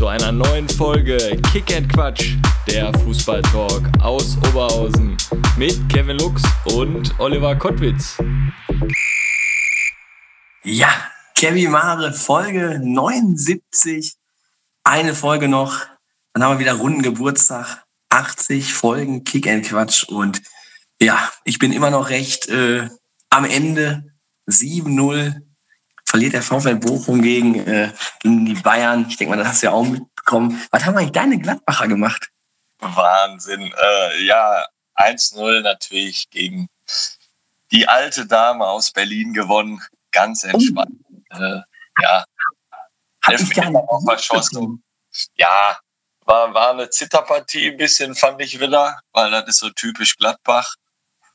Zu einer neuen Folge Kick and Quatsch, der Fußballtalk aus Oberhausen mit Kevin Lux und Oliver Kottwitz. Ja, Kevin Mare, Folge 79. Eine Folge noch. Dann haben wir wieder runden Geburtstag. 80 Folgen Kick and Quatsch. Und ja, ich bin immer noch recht äh, am Ende. 7-0 verliert der VfL Bochum gegen, äh, gegen die Bayern. Ich denke mal, das hast du ja auch mitbekommen. Was haben eigentlich deine Gladbacher gemacht? Wahnsinn. Äh, ja, 1-0 natürlich gegen die alte Dame aus Berlin gewonnen. Ganz entspannt. Oh. Äh, ja. Elfmeter auf verschossen. Ja, war, war eine Zitterpartie ein bisschen, fand ich wieder, weil das ist so typisch Gladbach.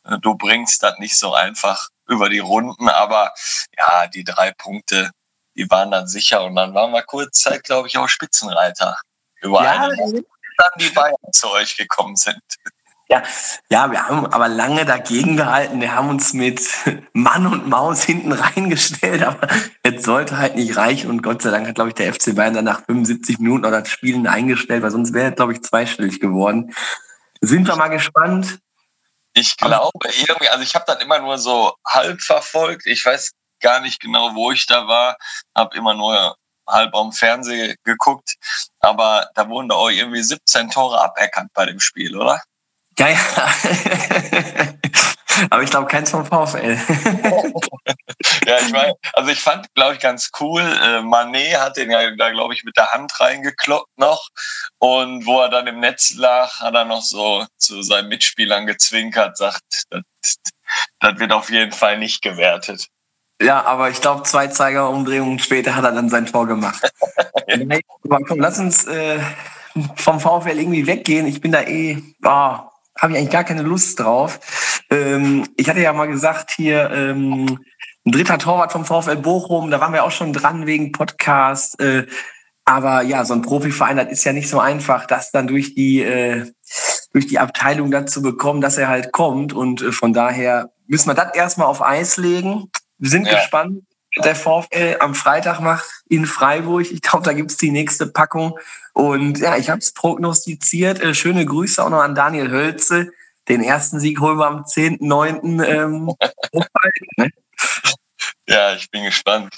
Äh, du bringst das nicht so einfach über die Runden, aber ja, die drei Punkte, die waren dann sicher und dann waren wir kurz Zeit, glaube ich, auch Spitzenreiter. Über ja, eine Woche, dann die Bayern zu euch gekommen sind. Ja, ja, wir haben aber lange dagegen gehalten. Wir haben uns mit Mann und Maus hinten reingestellt, aber es sollte halt nicht reichen. Und Gott sei Dank hat, glaube ich, der FC Bayern dann nach 75 Minuten noch das Spielen eingestellt, weil sonst wäre, glaube ich, zweistellig geworden. Sind wir mal gespannt. Ich glaube irgendwie, also ich habe das immer nur so halb verfolgt. Ich weiß gar nicht genau, wo ich da war. Habe immer nur halb am Fernsehen geguckt. Aber da wurden da auch irgendwie 17 Tore aberkannt bei dem Spiel, oder? Ja, ja. Aber ich glaube, keins vom VfL. ja, ich meine, also ich fand, glaube ich, ganz cool. Äh, Manet hat den ja da, glaube ich, mit der Hand reingekloppt noch. Und wo er dann im Netz lag, hat er noch so zu seinen Mitspielern gezwinkert, sagt, das, das wird auf jeden Fall nicht gewertet. Ja, aber ich glaube, zwei Zeigerumdrehungen später hat er dann sein Tor gemacht. ja. Komm, lass uns äh, vom VfL irgendwie weggehen. Ich bin da eh, oh, habe ich eigentlich gar keine Lust drauf. Ähm, ich hatte ja mal gesagt, hier ähm, ein dritter Torwart vom VfL Bochum, da waren wir auch schon dran wegen Podcast. Äh, aber ja, so ein Profiverein, das ist ja nicht so einfach, das dann durch die, äh, durch die Abteilung dazu bekommen, dass er halt kommt. Und äh, von daher müssen wir das erstmal auf Eis legen. Wir sind ja. gespannt, der VfL am Freitag macht in Freiburg. Ich glaube, da gibt's die nächste Packung. Und ja, ich habe es prognostiziert. Äh, schöne Grüße auch noch an Daniel Hölze. Den ersten Sieg holen wir am 10.9. Ähm, ne? Ja, ich bin gespannt.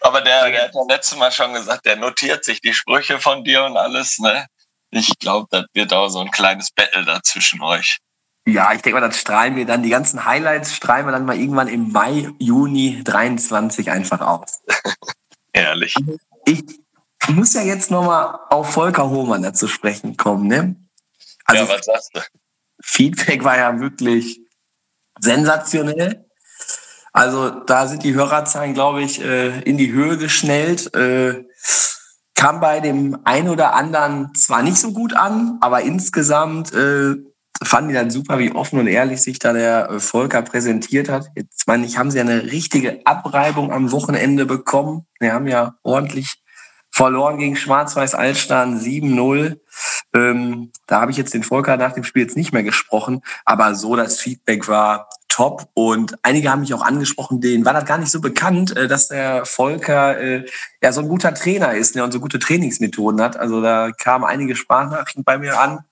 Aber der, der hat ja letztes Mal schon gesagt, der notiert sich die Sprüche von dir und alles. Ne? Ich glaube, das wird auch so ein kleines Battle da zwischen euch. Ja, ich denke mal, das strahlen wir dann, die ganzen Highlights strahlen wir dann mal irgendwann im Mai, Juni 23 einfach aus. Ehrlich. Ich muss ja jetzt nochmal auf Volker Hohmann dazu sprechen kommen, ne? Also, ja, was sagst du? Feedback war ja wirklich sensationell. Also da sind die Hörerzahlen, glaube ich, äh, in die Höhe geschnellt. Äh, kam bei dem einen oder anderen zwar nicht so gut an, aber insgesamt äh, fanden die dann super, wie offen und ehrlich sich da der Volker präsentiert hat. Jetzt meine ich, haben sie eine richtige Abreibung am Wochenende bekommen. Wir haben ja ordentlich verloren gegen Schwarz-Weiß Altstein 7-0. Ähm, da habe ich jetzt den Volker nach dem Spiel jetzt nicht mehr gesprochen, aber so das Feedback war top und einige haben mich auch angesprochen, denen war das gar nicht so bekannt, äh, dass der Volker äh, ja so ein guter Trainer ist ne, und so gute Trainingsmethoden hat. Also da kamen einige Sprachnachrichten bei mir an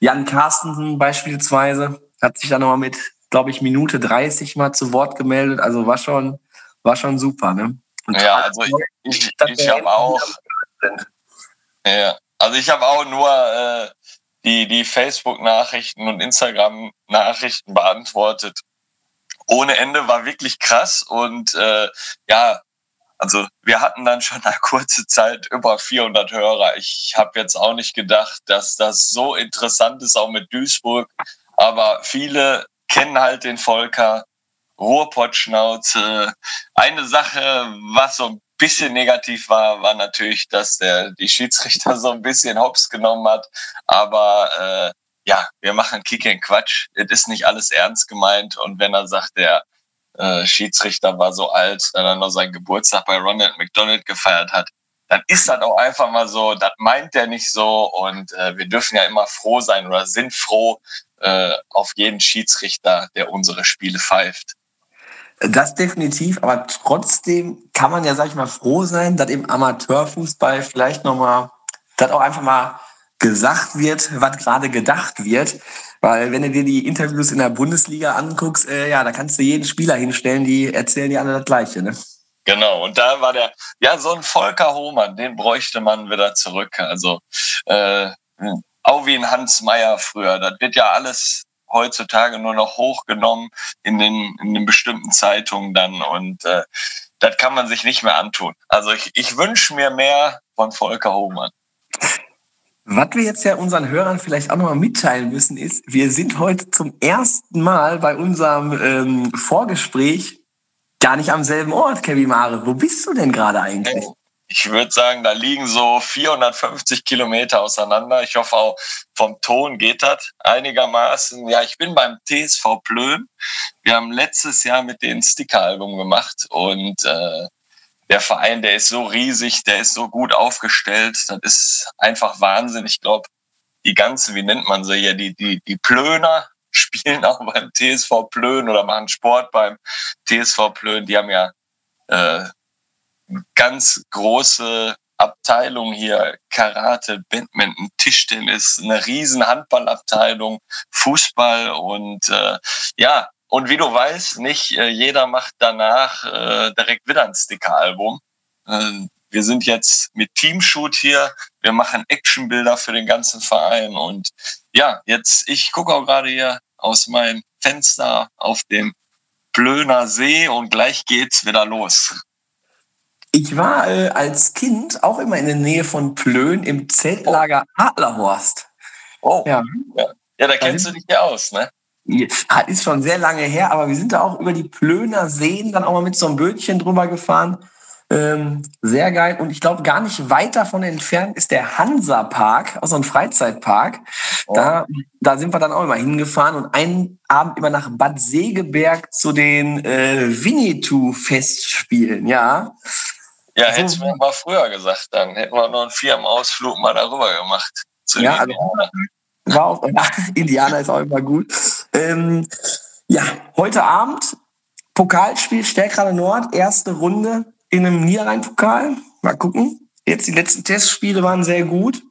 Jan Carstensen beispielsweise hat sich dann nochmal mit, glaube ich, Minute 30 mal zu Wort gemeldet. Also war schon, war schon super. Ne? Und ja, also ich, ich, ich habe auch. Ja, also ich habe auch nur äh, die, die Facebook-Nachrichten und Instagram-Nachrichten beantwortet. Ohne Ende war wirklich krass und äh, ja, also wir hatten dann schon eine kurze Zeit über 400 Hörer. Ich habe jetzt auch nicht gedacht, dass das so interessant ist, auch mit Duisburg. Aber viele kennen halt den Volker, Ruhrpottschnauze. Eine Sache, was so ein bisschen negativ war, war natürlich, dass der die Schiedsrichter so ein bisschen hops genommen hat. Aber äh, ja, wir machen Kick and Quatsch. Es ist nicht alles ernst gemeint. Und wenn er sagt, der äh, Schiedsrichter war so alt, dass er noch seinen Geburtstag bei Ronald McDonald gefeiert hat. Dann ist das auch einfach mal so, das meint der nicht so und äh, wir dürfen ja immer froh sein oder sind froh äh, auf jeden Schiedsrichter, der unsere Spiele pfeift. Das definitiv, aber trotzdem kann man ja, sag ich mal, froh sein, dass im Amateurfußball vielleicht nochmal, dass auch einfach mal gesagt wird, was gerade gedacht wird. Weil wenn du dir die Interviews in der Bundesliga anguckst, äh, ja, da kannst du jeden Spieler hinstellen, die erzählen dir alle das Gleiche. Ne? Genau, und da war der, ja, so ein Volker Hohmann, den bräuchte man wieder zurück. Also äh, auch wie ein Hans Meyer früher. Das wird ja alles heutzutage nur noch hochgenommen in den, in den bestimmten Zeitungen dann und äh, das kann man sich nicht mehr antun. Also ich, ich wünsche mir mehr von Volker Hohmann. Was wir jetzt ja unseren Hörern vielleicht auch nochmal mitteilen müssen, ist, wir sind heute zum ersten Mal bei unserem ähm, Vorgespräch gar nicht am selben Ort, Kevin Mare. Wo bist du denn gerade eigentlich? Ich würde sagen, da liegen so 450 Kilometer auseinander. Ich hoffe auch vom Ton geht das einigermaßen. Ja, ich bin beim TSV Plön. Wir haben letztes Jahr mit denen Sticker-Album gemacht und äh, der Verein, der ist so riesig, der ist so gut aufgestellt. Das ist einfach Wahnsinn. Ich glaube, die ganzen, wie nennt man sie hier, die, die, die Plöner spielen auch beim TSV Plön oder machen Sport beim TSV Plön. Die haben ja äh, ganz große Abteilung hier, Karate, Badminton, Tischtennis, eine riesen Handballabteilung, Fußball und äh, ja, und wie du weißt, nicht äh, jeder macht danach äh, direkt wieder ein Sticker-Album. Äh, wir sind jetzt mit Teamshoot hier. Wir machen Actionbilder für den ganzen Verein. Und ja, jetzt, ich gucke auch gerade hier aus meinem Fenster auf dem Blöner See und gleich geht's wieder los. Ich war äh, als Kind auch immer in der Nähe von Plön im Zeltlager Adlerhorst. Oh, ja. Ja, ja da kennst du dich ja aus, ne? Ist schon sehr lange her, aber wir sind da auch über die Plöner Seen dann auch mal mit so einem Bötchen drüber gefahren. Ähm, sehr geil. Und ich glaube, gar nicht weit davon entfernt ist der Hansa-Park, auch so ein Freizeitpark. Oh. Da, da sind wir dann auch immer hingefahren und einen Abend immer nach Bad Segeberg zu den äh, Winnetou-Festspielen, ja. Ja, also, hättest du mir mal früher gesagt, dann hätten wir noch einen Firmenausflug mal darüber gemacht. ja, also war auch, Indianer ist auch immer gut. Ähm, ja, heute Abend Pokalspiel Stärkrade Nord, erste Runde in einem Niederrhein-Pokal. Mal gucken. Jetzt die letzten Testspiele waren sehr gut.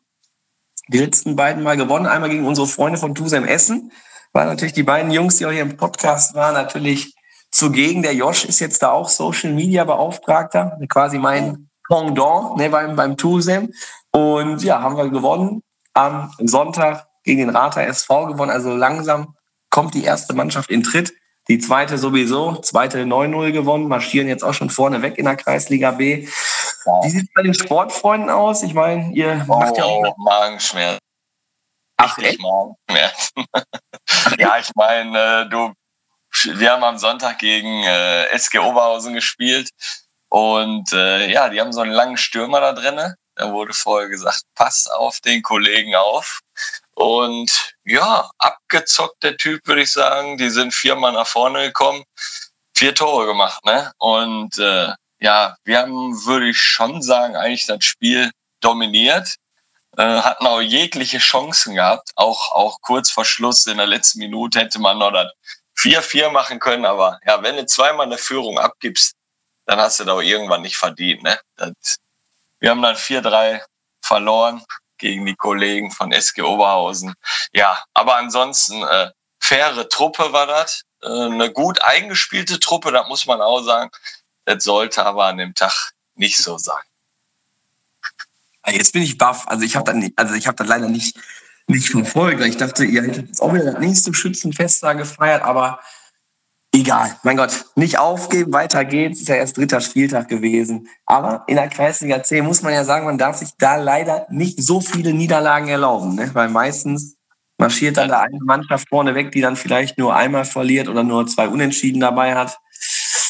Die letzten beiden Mal gewonnen. Einmal gegen unsere Freunde von Tusem Essen. Waren natürlich die beiden Jungs, die auch hier im Podcast waren, natürlich zugegen. Der Josh ist jetzt da auch Social Media Beauftragter. Quasi mein Pendant ne, beim, beim Tusem. Und ja, haben wir gewonnen am Sonntag gegen den Rater SV gewonnen. Also langsam kommt die erste Mannschaft in Tritt. Die zweite sowieso, zweite 9-0 gewonnen, marschieren jetzt auch schon vorne weg in der Kreisliga B. Wie sieht es bei den Sportfreunden aus? Ich meine, ihr oh, macht ja auch. Magenschmerzen. Ach, echt? Magenschmerzen. ja, ich meine, äh, du, wir haben am Sonntag gegen äh, SG Oberhausen gespielt und äh, ja, die haben so einen langen Stürmer da drinne. Da wurde vorher gesagt, pass auf den Kollegen auf. Und ja, abgezockt der Typ, würde ich sagen. Die sind viermal nach vorne gekommen, vier Tore gemacht, ne? Und äh, ja, wir haben, würde ich schon sagen, eigentlich das Spiel dominiert. Äh, hatten auch jegliche Chancen gehabt. Auch, auch kurz vor Schluss in der letzten Minute hätte man noch das 4-4 machen können. Aber ja, wenn du zweimal eine Führung abgibst, dann hast du da auch irgendwann nicht verdient. Ne? Das, wir haben dann 4-3 verloren gegen die Kollegen von SG Oberhausen. Ja, aber ansonsten äh, faire Truppe war das. Äh, eine gut eingespielte Truppe, das muss man auch sagen. Das sollte aber an dem Tag nicht so sein. Jetzt bin ich baff. Also ich habe dann, also ich habe dann leider nicht nicht verfolgt. Ich dachte, ihr hättet jetzt auch wieder das nächste Schützenfest da gefeiert, aber Egal, mein Gott, nicht aufgeben, weiter geht's. Ist ja erst dritter Spieltag gewesen. Aber in der Kreisliga C muss man ja sagen, man darf sich da leider nicht so viele Niederlagen erlauben, ne? weil meistens marschiert dann da eine Mannschaft vorne weg, die dann vielleicht nur einmal verliert oder nur zwei Unentschieden dabei hat.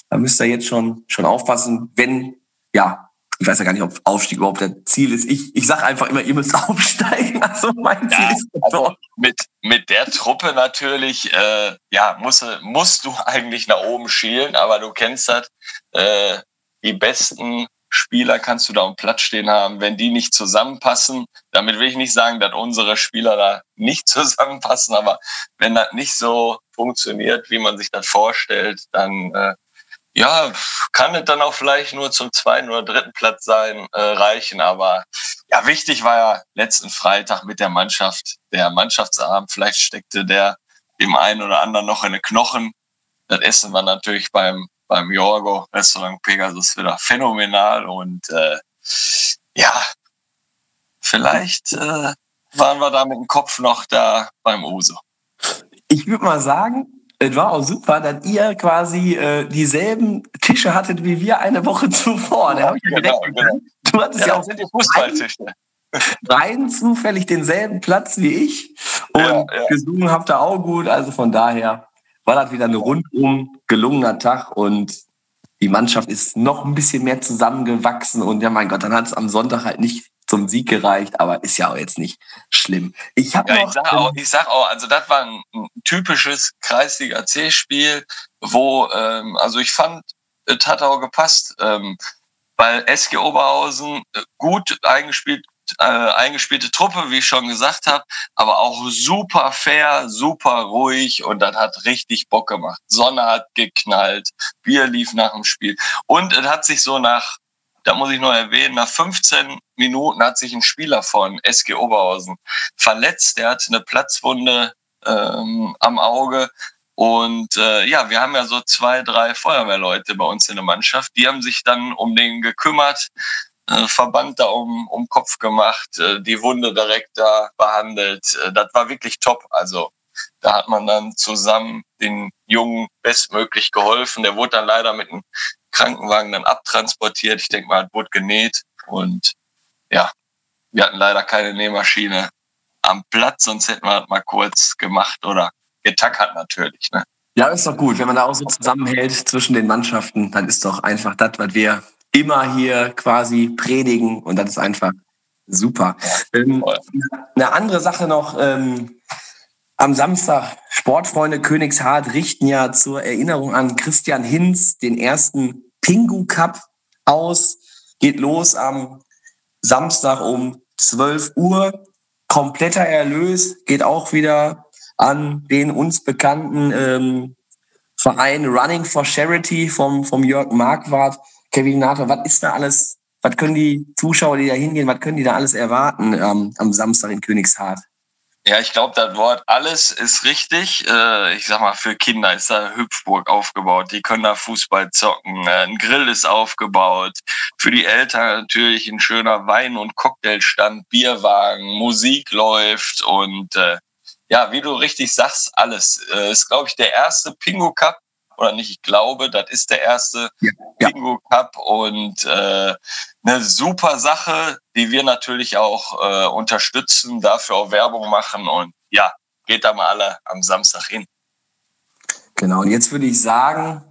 Da müsst ihr jetzt schon, schon aufpassen, wenn, ja, ich weiß ja gar nicht, ob Aufstieg überhaupt der Ziel ist. Ich, ich sage einfach immer, ihr müsst aufsteigen. Also mein Ziel Ja, ist also mit, mit der Truppe natürlich, äh, ja, musst, du- musst du eigentlich nach oben schielen, aber du kennst das, äh, die besten Spieler kannst du da am Platz stehen haben, wenn die nicht zusammenpassen. Damit will ich nicht sagen, dass unsere Spieler da nicht zusammenpassen, aber wenn das nicht so funktioniert, wie man sich das vorstellt, dann äh, ja, kann es dann auch vielleicht nur zum zweiten oder dritten Platz sein, äh, reichen. Aber ja, wichtig war ja letzten Freitag mit der Mannschaft, der Mannschaftsabend. Vielleicht steckte der dem einen oder anderen noch in den Knochen. Das Essen war natürlich beim, beim Jorgo Restaurant Pegasus wieder phänomenal. Und äh, ja, vielleicht äh, waren wir da mit dem Kopf noch da beim Uso. Ich würde mal sagen, es war auch super, dass ihr quasi äh, dieselben Tische hattet wie wir eine Woche zuvor. Ich ja Genau, genau. Du hattest ja, Ja, auch das sind die Fußballtische. rein zufällig denselben Platz wie ich und Ja, ja. gesungen habt ihr auch gut. Also von daher war das wieder ein rundum gelungener Tag und die Mannschaft ist noch ein bisschen mehr zusammengewachsen und ja mein Gott, dann hat es am Sonntag halt nicht zum Sieg gereicht, aber ist ja auch jetzt nicht schlimm. Ich habe Ja, ich sag auch, ich sag auch, also das war ein, ein typisches Kreisliga C-Spiel, wo, ähm, also ich fand, es hat auch gepasst, ähm, weil SG Oberhausen äh, gut eingespielt, äh, eingespielte Truppe, wie ich schon gesagt habe, aber auch super fair, super ruhig und das hat richtig Bock gemacht. Sonne hat geknallt, Bier lief nach dem Spiel und es hat sich so nach da muss ich noch erwähnen, nach 15 Minuten hat sich ein Spieler von SG Oberhausen verletzt. Der hat eine Platzwunde ähm, am Auge. Und äh, ja, wir haben ja so zwei, drei Feuerwehrleute bei uns in der Mannschaft. Die haben sich dann um den gekümmert, Verband da um, um Kopf gemacht, äh, die Wunde direkt da behandelt. Äh, das war wirklich top. Also da hat man dann zusammen den Jungen bestmöglich geholfen. Der wurde dann leider mit einem Krankenwagen dann abtransportiert. Ich denke mal, wurde genäht. Und ja, wir hatten leider keine Nähmaschine am Platz, sonst hätten wir das mal kurz gemacht oder getackert natürlich. Ne? Ja, ist doch gut. Wenn man da auch so zusammenhält zwischen den Mannschaften, dann ist doch einfach das, was wir immer hier quasi predigen und das ist einfach super. Ähm, eine andere Sache noch, ähm, am Samstag, Sportfreunde Königshardt richten ja zur Erinnerung an Christian Hinz den ersten Pingu Cup aus. Geht los am Samstag um 12 Uhr. Kompletter Erlös geht auch wieder an den uns bekannten ähm, Verein Running for Charity vom, vom Jörg Marquardt. Kevin Nato, was ist da alles, was können die Zuschauer, die da hingehen, was können die da alles erwarten ähm, am Samstag in Königshardt? Ja, ich glaube, das Wort alles ist richtig. Äh, ich sag mal, für Kinder ist da Hüpfburg aufgebaut. Die können da Fußball zocken. Äh, ein Grill ist aufgebaut. Für die Eltern natürlich ein schöner Wein- und Cocktailstand, Bierwagen, Musik läuft und äh, ja, wie du richtig sagst, alles. Äh, ist, glaube ich, der erste Pingu Cup. Oder nicht, ich glaube, das ist der erste Ja, ja. Pingu Cup und äh, eine super Sache, die wir natürlich auch äh, unterstützen, dafür auch Werbung machen und ja, geht da mal alle am Samstag hin. Genau, und jetzt würde ich sagen,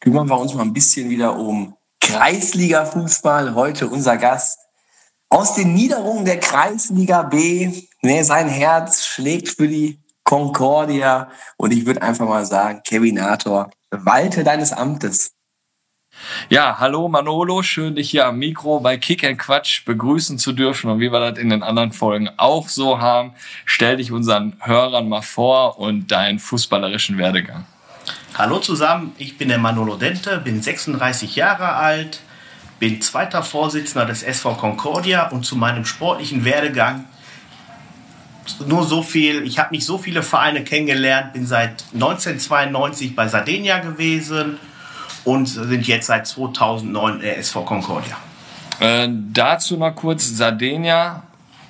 kümmern wir uns mal ein bisschen wieder um Kreisliga-Fußball. Heute unser Gast aus den Niederungen der Kreisliga B. Ne, sein Herz schlägt für die Concordia. Und ich würde einfach mal sagen, Kevin Nator, walte deines Amtes. Ja, hallo Manolo, schön dich hier am Mikro bei Kick and Quatsch begrüßen zu dürfen und wie wir das in den anderen Folgen auch so haben, stell dich unseren Hörern mal vor und deinen fußballerischen Werdegang. Hallo zusammen, ich bin der Manolo Dente, bin 36 Jahre alt, bin zweiter Vorsitzender des SV Concordia und zu meinem sportlichen Werdegang nur so viel, ich habe nicht so viele Vereine kennengelernt, bin seit 1992 bei Sardinia gewesen und sind jetzt seit 2009 der SV Concordia. Äh, dazu noch kurz, Sardinia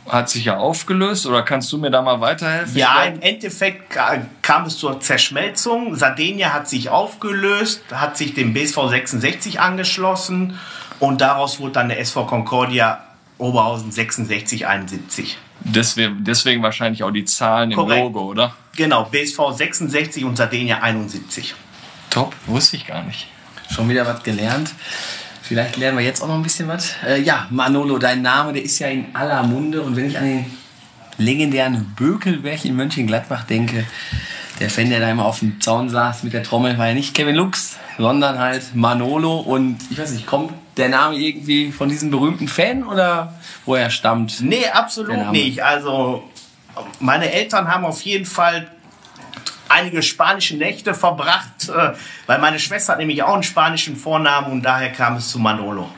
hat sich ja aufgelöst oder kannst du mir da mal weiterhelfen? Ja, im Endeffekt ka- kam es zur Zerschmelzung. Sardinia hat sich aufgelöst, hat sich dem BSV 66 angeschlossen und daraus wurde dann der SV Concordia Oberhausen 66 71. Deswegen, deswegen wahrscheinlich auch die Zahlen im Korrekt. Logo, oder? Genau, BSV 66 und Sardinia 71. Top, wusste ich gar nicht. Schon wieder was gelernt. Vielleicht lernen wir jetzt auch noch ein bisschen was. Äh, ja, Manolo, dein Name, der ist ja in aller Munde. Und wenn ich an den legendären Bökelberg in Mönchengladbach denke, der Fan, der da immer auf dem Zaun saß mit der Trommel, war ja nicht Kevin Lux, sondern halt Manolo. Und ich weiß nicht, kommt der Name irgendwie von diesem berühmten Fan oder woher stammt? Nee, absolut nicht. Also, meine Eltern haben auf jeden Fall einige spanische Nächte verbracht, äh, weil meine Schwester hat nämlich auch einen spanischen Vornamen und daher kam es zu Manolo.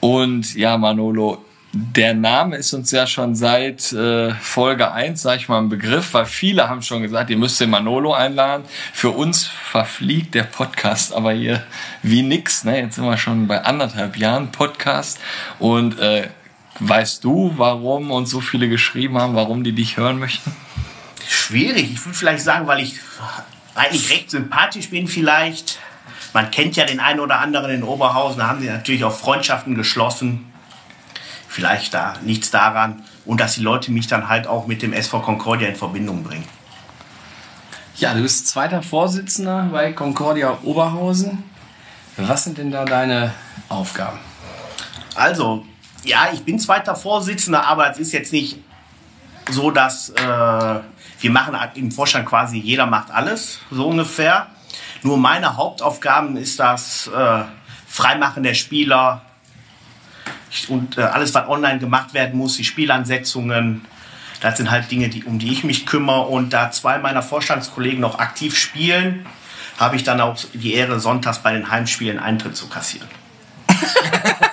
Und ja, Manolo, der Name ist uns ja schon seit äh, Folge 1, sag ich mal, ein Begriff, weil viele haben schon gesagt, ihr müsst den Manolo einladen. Für uns verfliegt der Podcast aber hier wie nix. Ne? Jetzt sind wir schon bei anderthalb Jahren Podcast. Und äh, weißt du, warum uns so viele geschrieben haben, warum die dich hören möchten? Schwierig. Ich würde vielleicht sagen, weil ich eigentlich recht sympathisch bin vielleicht. Man kennt ja den einen oder anderen in Oberhausen, da haben sie natürlich auch Freundschaften geschlossen. Vielleicht da nichts daran. Und dass die Leute mich dann halt auch mit dem SV Concordia in Verbindung bringen. Ja, du bist zweiter Vorsitzender bei Concordia Oberhausen. Was sind denn da deine Aufgaben? Also, ja, ich bin zweiter Vorsitzender, aber es ist jetzt nicht so, dass äh, wir machen im Vorstand quasi, jeder macht alles, so ungefähr. Nur meine Hauptaufgaben ist das äh, Freimachen der Spieler und äh, alles, was online gemacht werden muss, die Spielansetzungen. Das sind halt Dinge, die, um die ich mich kümmere. Und da zwei meiner Vorstandskollegen noch aktiv spielen, habe ich dann auch die Ehre, sonntags bei den Heimspielen Eintritt zu kassieren.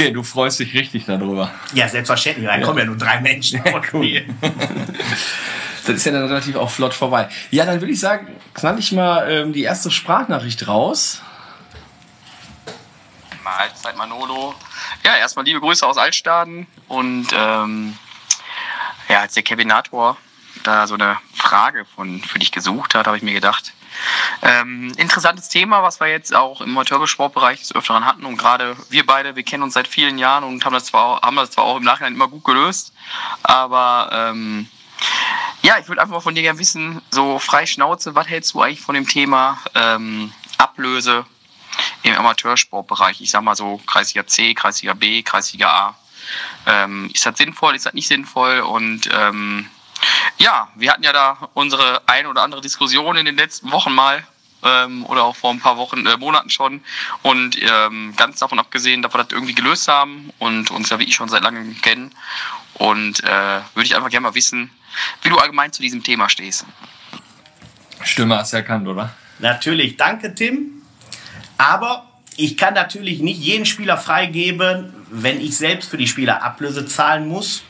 Okay, du freust dich richtig darüber. Ja, selbstverständlich. Da kommen ja nur drei Menschen. cool. Das ist ja dann relativ auch flott vorbei. Ja, dann würde ich sagen, knall ich mal ähm, die erste Sprachnachricht raus. Mahlzeit Manolo. Ja, erstmal liebe Grüße aus Altstaden und ähm, ja, als der Kevinator da so eine Frage von für dich gesucht hat, habe ich mir gedacht, ähm, interessantes Thema, was wir jetzt auch im Amateursportbereich des Öfteren hatten und gerade wir beide, wir kennen uns seit vielen Jahren und haben das zwar haben das zwar auch im Nachhinein immer gut gelöst, aber ähm, ja, ich würde einfach mal von dir gerne wissen, so frei Schnauze, was hältst du eigentlich von dem Thema ähm, Ablöse im Amateursportbereich? Ich sag mal so Kreisliga C, Kreisliga B, Kreisliga A. Ähm, ist das sinnvoll, ist das nicht sinnvoll? Und ähm, ja, wir hatten ja da unsere ein oder andere Diskussion in den letzten Wochen mal ähm, oder auch vor ein paar Wochen, äh, Monaten schon. Und ähm, ganz davon abgesehen, dass wir das irgendwie gelöst haben und uns ja wie ich schon seit langem kennen. Und äh, würde ich einfach gerne mal wissen, wie du allgemein zu diesem Thema stehst. Stimme hast du erkannt, oder? Natürlich, danke Tim. Aber ich kann natürlich nicht jeden Spieler freigeben, wenn ich selbst für die Spieler Ablöse zahlen muss.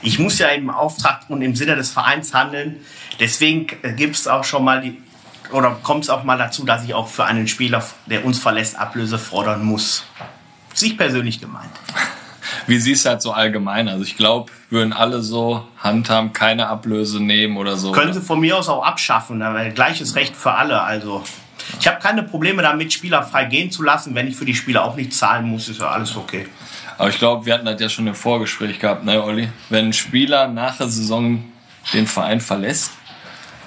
Ich muss ja im Auftrag und im Sinne des Vereins handeln. Deswegen gibt es auch schon mal die, oder kommt es auch mal dazu, dass ich auch für einen Spieler, der uns verlässt, Ablöse fordern muss. Sich persönlich gemeint. Wie siehst du halt so allgemein? Also ich glaube, würden alle so handhaben, keine Ablöse nehmen oder so. Können sie von mir aus auch abschaffen, aber gleiches Recht für alle. Also ich habe keine Probleme damit, Spieler frei gehen zu lassen. Wenn ich für die Spieler auch nicht zahlen muss, ist ja alles okay. Aber ich glaube, wir hatten das ja schon im Vorgespräch gehabt, ne, Olli? Wenn ein Spieler nach der Saison den Verein verlässt,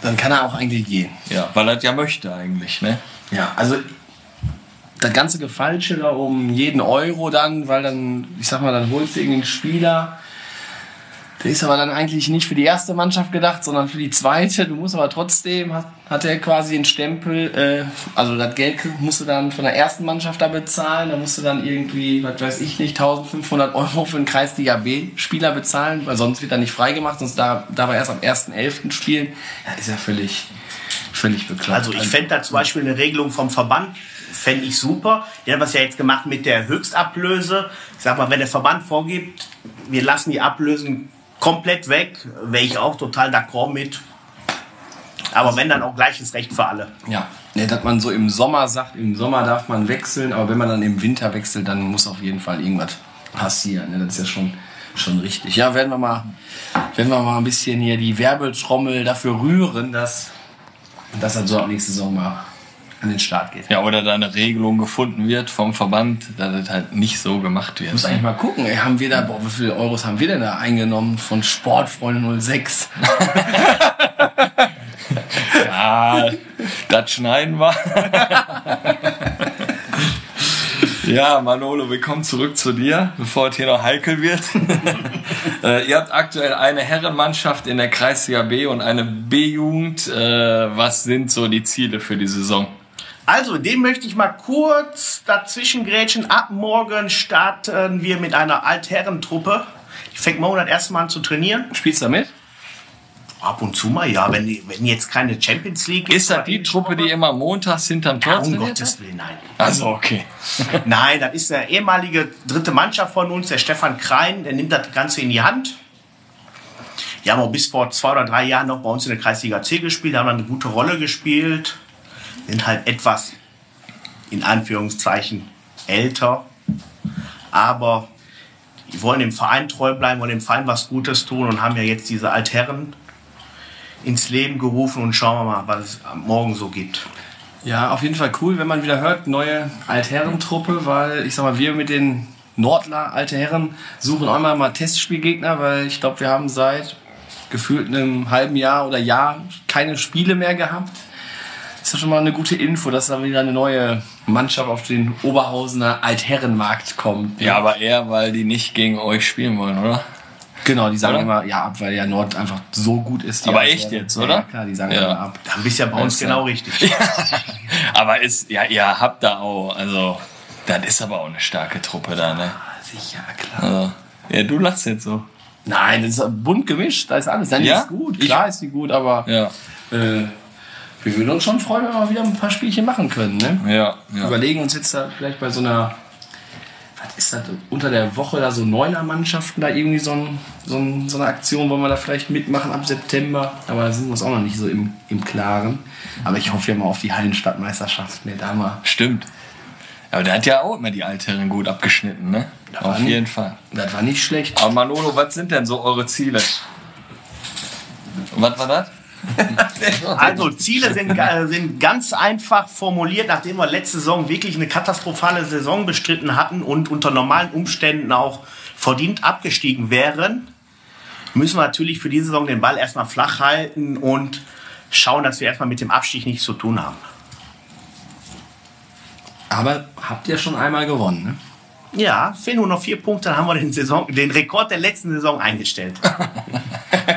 Dann kann er auch eigentlich gehen. ja, weil er das ja möchte eigentlich, ne? Ja, also das ganze Gefalsche da um jeden Euro dann, weil dann, ich sag mal, dann holst du irgendeinen Spieler. Der ist aber dann eigentlich nicht für die erste Mannschaft gedacht, sondern für die zweite. Du musst aber trotzdem, hat, hat er quasi einen Stempel, äh, also das Geld musst du dann von der ersten Mannschaft da bezahlen. Da musst du dann irgendwie, was weiß ich nicht, 1500 Euro für einen Kreisliga B-Spieler bezahlen, weil sonst wird er nicht freigemacht, sonst da, darf er erst am 1.11. spielen. Ja, ist ja völlig, völlig bekloppt. Also ich fände da zum Beispiel eine Regelung vom Verband, fände ich super. Die haben das ja jetzt gemacht mit der Höchstablöse. Ich sag mal, wenn der Verband vorgibt, wir lassen die Ablösen komplett weg, wäre ich auch total d'accord mit. Aber wenn dann auch gleiches Recht für alle. Ja, ne, dass man so im Sommer sagt, im Sommer darf man wechseln, aber wenn man dann im Winter wechselt, dann muss auf jeden Fall irgendwas passieren. Ne? Das ist ja schon, schon richtig. Ja, werden wir mal, werden wir mal ein bisschen hier die Werbetrommel dafür rühren, dass, das so ab nächste Saison mal an den Start geht. Ja, oder da eine Regelung gefunden wird vom Verband, dass das halt nicht so gemacht wird. Ich muss eigentlich mal gucken, ey, haben wir da, boah, wie viele Euros haben wir denn da eingenommen von Sportfreunde 06? Ja, das schneiden wir. Ja, Manolo, wir kommen zurück zu dir, bevor es hier noch heikel wird. äh, ihr habt aktuell eine Herrenmannschaft in der Kreisliga B und eine B-Jugend. Äh, was sind so die Ziele für die Saison? Also, dem möchte ich mal kurz dazwischen grätschen. Ab morgen starten wir mit einer Altherrentruppe. Die fängt morgen das erste Mal an zu trainieren. Spielst du damit? Ab und zu mal, ja. Wenn, wenn jetzt keine Champions League Ist das die Truppe, die immer montags hinterm Tor Ja, um Gottes? Willen, nein. Also, okay. Nein, das ist der ehemalige dritte Mannschaft von uns, der Stefan Krein, der nimmt das Ganze in die Hand. Die haben auch bis vor zwei oder drei Jahren noch bei uns in der Kreisliga C gespielt, haben eine gute Rolle gespielt, sind halt etwas, in Anführungszeichen, älter, aber die wollen dem Verein treu bleiben, wollen dem Verein was Gutes tun und haben ja jetzt diese Altherren ins Leben gerufen und schauen wir mal, was es morgen so gibt. Ja, auf jeden Fall cool, wenn man wieder hört, neue Altherrentruppe, weil ich sag mal, wir mit den Nordler Alte Herren suchen auch immer mal Testspielgegner, weil ich glaube, wir haben seit gefühlt einem halben Jahr oder Jahr keine Spiele mehr gehabt. Ist schon mal eine gute Info, dass da wieder eine neue Mannschaft auf den Oberhausener Altherrenmarkt kommt. Ja, aber eher, weil die nicht gegen euch spielen wollen, oder? Genau, die sagen Oder? immer, ja, ab, weil ja Nord einfach so gut ist. die Aber echt jetzt, Ja, oder? Ja, klar, die sagen Ja. immer ab. Dann bist du ja bei uns genau richtig. Aber ist, ja, ihr habt da auch, also, das ist aber auch eine starke Truppe da, ne? Sicher, klar. Also, ja, du lachst jetzt so. Nein, das ist bunt gemischt, da ist alles. Die Ja? ist gut, klar ist die gut, aber Ja, äh, wir würden uns schon freuen, wenn wir wieder ein paar Spielchen machen können. Ne? ja, ja. Überlegen uns jetzt da vielleicht bei so einer, was ist das, unter der Woche da so Neuner-Mannschaften da irgendwie so, ein, so, ein, so eine Aktion, wollen wir da vielleicht mitmachen ab September, aber da sind wir uns auch noch nicht so im, im Klaren. Aber ich hoffe ja mal auf die Hallenstadtmeisterschaft, ne, da mal. Stimmt. Aber der hat ja auch immer die Altherren gut abgeschnitten, ne? Auf war nie- jeden Fall. Das war nicht schlecht. Aber Manolo, was sind denn so eure Ziele? Was war das? Also Ziele sind, äh, sind ganz einfach formuliert, nachdem wir letzte Saison wirklich eine katastrophale Saison bestritten hatten und unter normalen Umständen auch verdient abgestiegen wären, müssen wir natürlich für diese Saison den Ball erstmal flach halten und schauen, dass wir erstmal mit dem Abstieg nichts zu tun haben. Aber habt ihr schon einmal gewonnen, ne? Ja, fehlen nur noch vier Punkte, dann haben wir den, Saison, den Rekord der letzten Saison eingestellt.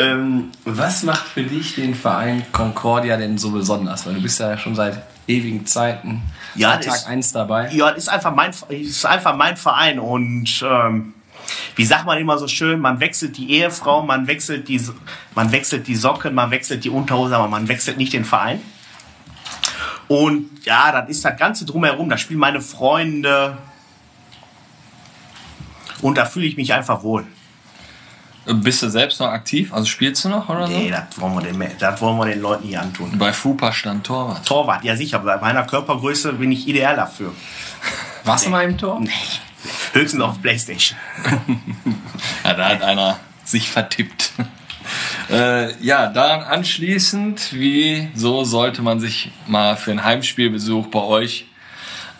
Ähm, was macht für dich den Verein Concordia denn so besonders? Weil du bist ja schon seit ewigen Zeiten Ja, Tag ist- 1 dabei. Ja, ist einfach mein, ist einfach mein Verein und ähm, wie sagt man immer so schön, man wechselt die Ehefrau, man wechselt die, man wechselt die Socken, man wechselt die Unterhose, aber man wechselt nicht den Verein. Und ja, das ist das Ganze drumherum, da spielen meine Freunde und da fühle ich mich einfach wohl. Bist du selbst noch aktiv? Also spielst du noch oder so? Nee, das wollen wir den, das wollen wir den Leuten nicht antun. Bei Fupa stand Torwart. Torwart, ja sicher, bei meiner Körpergröße bin ich ideal dafür. Warst du mal im Tor? Höchstens auf Playstation. Ja, da hat einer sich vertippt. äh, ja, daran anschließend, wieso sollte man sich mal für einen Heimspielbesuch bei euch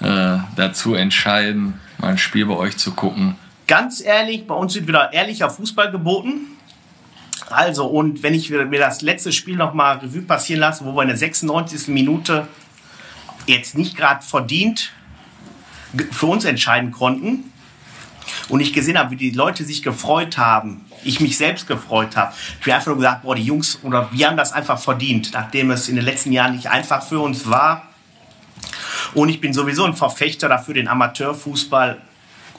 äh, dazu entscheiden, mal ein Spiel bei euch zu gucken? Ganz ehrlich, bei uns wird wieder ehrlicher Fußball geboten. Also, und wenn ich mir das letzte Spiel nochmal Revue passieren lasse, wo wir in der 96. Minute jetzt nicht gerade verdient für uns entscheiden konnten und ich gesehen habe, wie die Leute sich gefreut haben, ich mich selbst gefreut habe, ich habe einfach nur gesagt, boah, die Jungs oder wir haben das einfach verdient, nachdem es in den letzten Jahren nicht einfach für uns war. Und ich bin sowieso ein Verfechter dafür, den Amateurfußball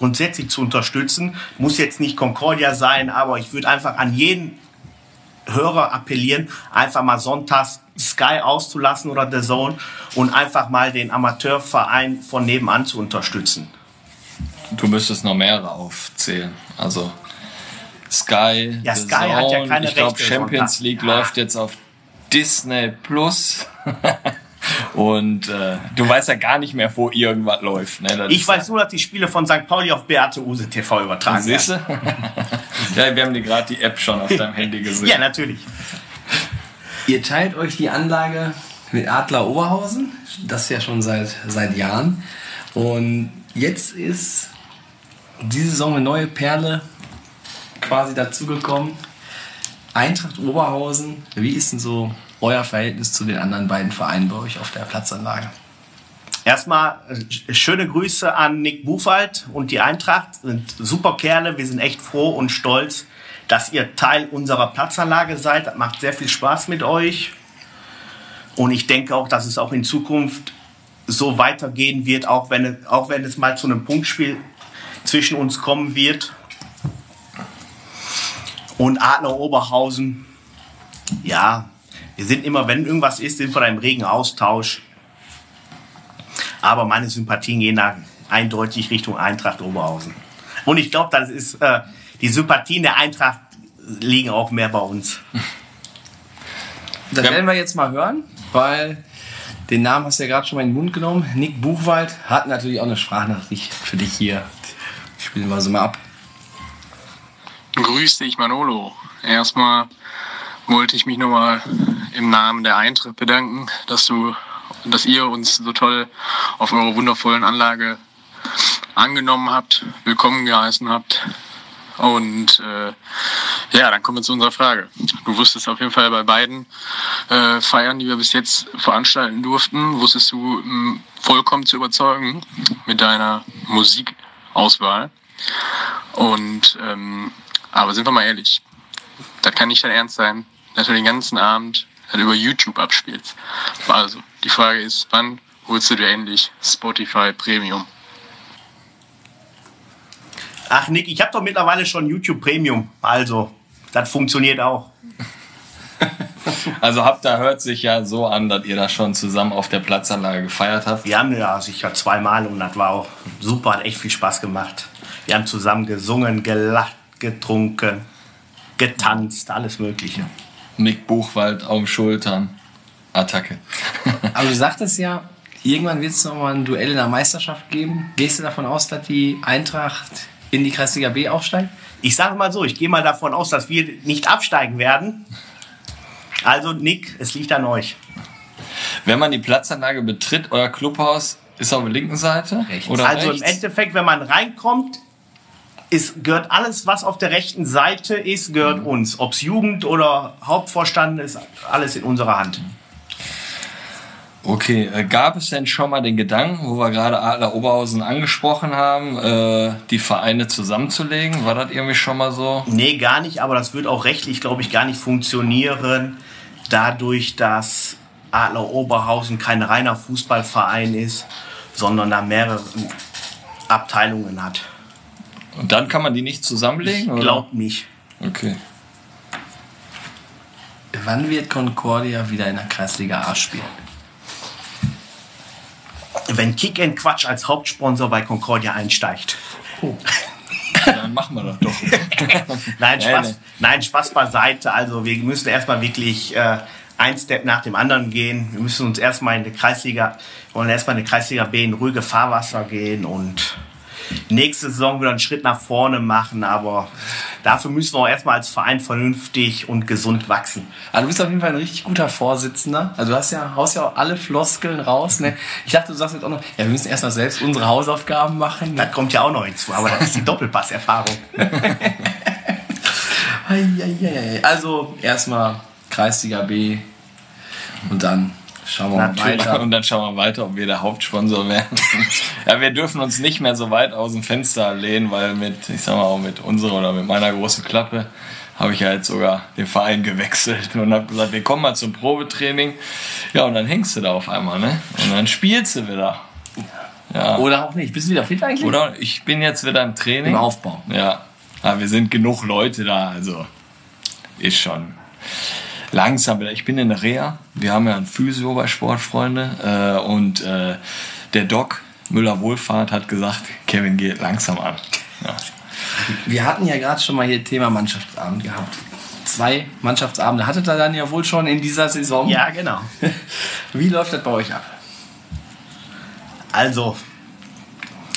grundsätzlich zu unterstützen. Muss jetzt nicht Concordia sein, aber ich würde einfach an jeden Hörer appellieren, einfach mal sonntags Sky auszulassen oder The Zone und einfach mal den Amateurverein von nebenan zu unterstützen. Du müsstest noch mehrere aufzählen. Also Sky, Ja, The Sky hat ja Zone, keine ich glaube Champions. League Ja. läuft jetzt auf Disney Plus. Und äh, du weißt ja gar nicht mehr, wo irgendwas läuft. Ne? Ich weiß nur, dass die Spiele von St. Pauli auf Beate Use TV übertragen Siehst werden. du? ja, wir haben dir gerade die App schon auf deinem Handy gesehen. Ja, natürlich. Ihr teilt euch die Anlage mit Adler Oberhausen, das ja schon seit, seit Jahren. Und jetzt ist diese Saison eine neue Perle quasi dazugekommen. Eintracht Oberhausen, wie ist denn so euer Verhältnis zu den anderen beiden Vereinen bei euch auf der Platzanlage? Erstmal äh, schöne Grüße an Nick Buchwald und die Eintracht. Sind super Kerle. Wir sind echt froh und stolz, dass ihr Teil unserer Platzanlage seid. Das macht sehr viel Spaß mit euch. Und ich denke auch, dass es auch in Zukunft so weitergehen wird, auch wenn, auch wenn es mal zu einem Punktspiel zwischen uns kommen wird. Und Adler Oberhausen, ja, wir sind immer, wenn irgendwas ist, sind wir da im regen Austausch. Aber meine Sympathien gehen da eindeutig Richtung Eintracht Oberhausen. Und ich glaube, das ist äh, die Sympathien der Eintracht liegen auch mehr bei uns. Das werden wir jetzt mal hören, weil den Namen hast du ja gerade schon mal in den Mund genommen. Nick Buchwald hat natürlich auch eine Sprachnachricht für dich hier. Spielen wir sie mal ab. Grüß dich, Manolo. Erstmal wollte ich mich nochmal im Namen der Eintracht bedanken, dass du, dass ihr uns so toll auf eurer wundervollen Anlage angenommen habt, willkommen geheißen habt. Und äh, ja, dann kommen wir zu unserer Frage. Du wusstest auf jeden Fall bei beiden äh, Feiern, die wir bis jetzt veranstalten durften, wusstest du mh, vollkommen zu überzeugen mit deiner Musikauswahl. Und ähm, aber sind wir mal ehrlich, das kann nicht dein Ernst sein, dass du den ganzen Abend das über YouTube abspielst. Also, die Frage ist, wann holst du dir endlich Spotify Premium? Ach Nick, ich habe doch mittlerweile schon YouTube Premium. Also, das funktioniert auch. Also habt da hört sich ja so an, dass ihr da schon zusammen auf der Platzanlage gefeiert habt. Wir haben ja sicher zweimal und das war auch super, hat echt viel Spaß gemacht. Wir haben zusammen gesungen, gelacht, getrunken, getanzt, alles Mögliche. Nick Buchwald auf Schultern. Attacke. Aber du sagtest ja, irgendwann wird es nochmal ein Duell in der Meisterschaft geben. Gehst du davon aus, dass die Eintracht in die Kreisliga B aufsteigt? Ich sage mal so, ich gehe mal davon aus, dass wir nicht absteigen werden. Also Nick, es liegt an euch. Wenn man die Platzanlage betritt, euer Clubhaus ist auf der linken Seite? Rechts. Oder also rechts? im Endeffekt, wenn man reinkommt, ist, gehört alles, was auf der rechten Seite ist, gehört uns. Ob es Jugend oder Hauptvorstand ist, alles in unserer Hand. Okay, äh, gab es denn schon mal den Gedanken, wo wir gerade Adler Oberhausen angesprochen haben, äh, die Vereine zusammenzulegen? War das irgendwie schon mal so? Nee, gar nicht, aber das wird auch rechtlich, glaube ich, gar nicht funktionieren, dadurch, dass Adler Oberhausen kein reiner Fußballverein ist, sondern da mehrere Abteilungen hat. Und dann kann man die nicht zusammenlegen? oder? Glaubt nicht. Okay. Wann wird Concordia wieder in der Kreisliga A spielen? Wenn Kick and Quatsch als Hauptsponsor bei Concordia einsteigt. Dann machen wir das doch. Nein, Spaß, nee. nein, Spaß beiseite. Also wir müssen erstmal wirklich äh, ein Step nach dem anderen gehen. Wir müssen uns erstmal in die Kreisliga, wollen erstmal in die Kreisliga B in ruhige Fahrwasser gehen und nächste Saison wieder einen Schritt nach vorne machen. Aber dafür müssen wir auch erstmal als Verein vernünftig und gesund wachsen. Also du bist auf jeden Fall ein richtig guter Vorsitzender. Also du hast ja, haust ja auch alle Floskeln raus. Ne? Ich dachte, du sagst jetzt auch noch, ja, wir müssen erstmal selbst unsere Hausaufgaben machen. Das kommt ja auch noch hinzu, aber das ist die Doppelpasserfahrung. Also erstmal Kreisliga B und dann schauen wir mal Natürlich. weiter. Und dann schauen wir weiter, ob wir der Hauptsponsor werden. ja, wir dürfen uns nicht mehr so weit aus dem Fenster lehnen, weil mit, ich sag mal, auch mit unserer oder mit meiner großen Klappe habe ich ja jetzt sogar den Verein gewechselt und habe gesagt, wir kommen mal zum Probetraining. Ja, und dann hängst du da auf einmal, ne? Und dann spielst du wieder. Ja. Oder auch nicht. Bist du wieder fit eigentlich? Oder ich bin jetzt wieder im Training. Im Aufbau. Ja. Aber wir sind genug Leute da, also ist schon langsam wieder. Ich bin in der Reha. Wir haben ja ein Physio bei Sportfreunde äh, und äh, der Doc Müller Wohlfahrt hat gesagt, Kevin geht langsam an. Ja. Wir hatten ja gerade schon mal hier Thema Mannschaftsabend gehabt. Zwei Mannschaftsabende hattet ihr dann ja wohl schon in dieser Saison. Ja, genau. Wie läuft das bei euch ab? Also,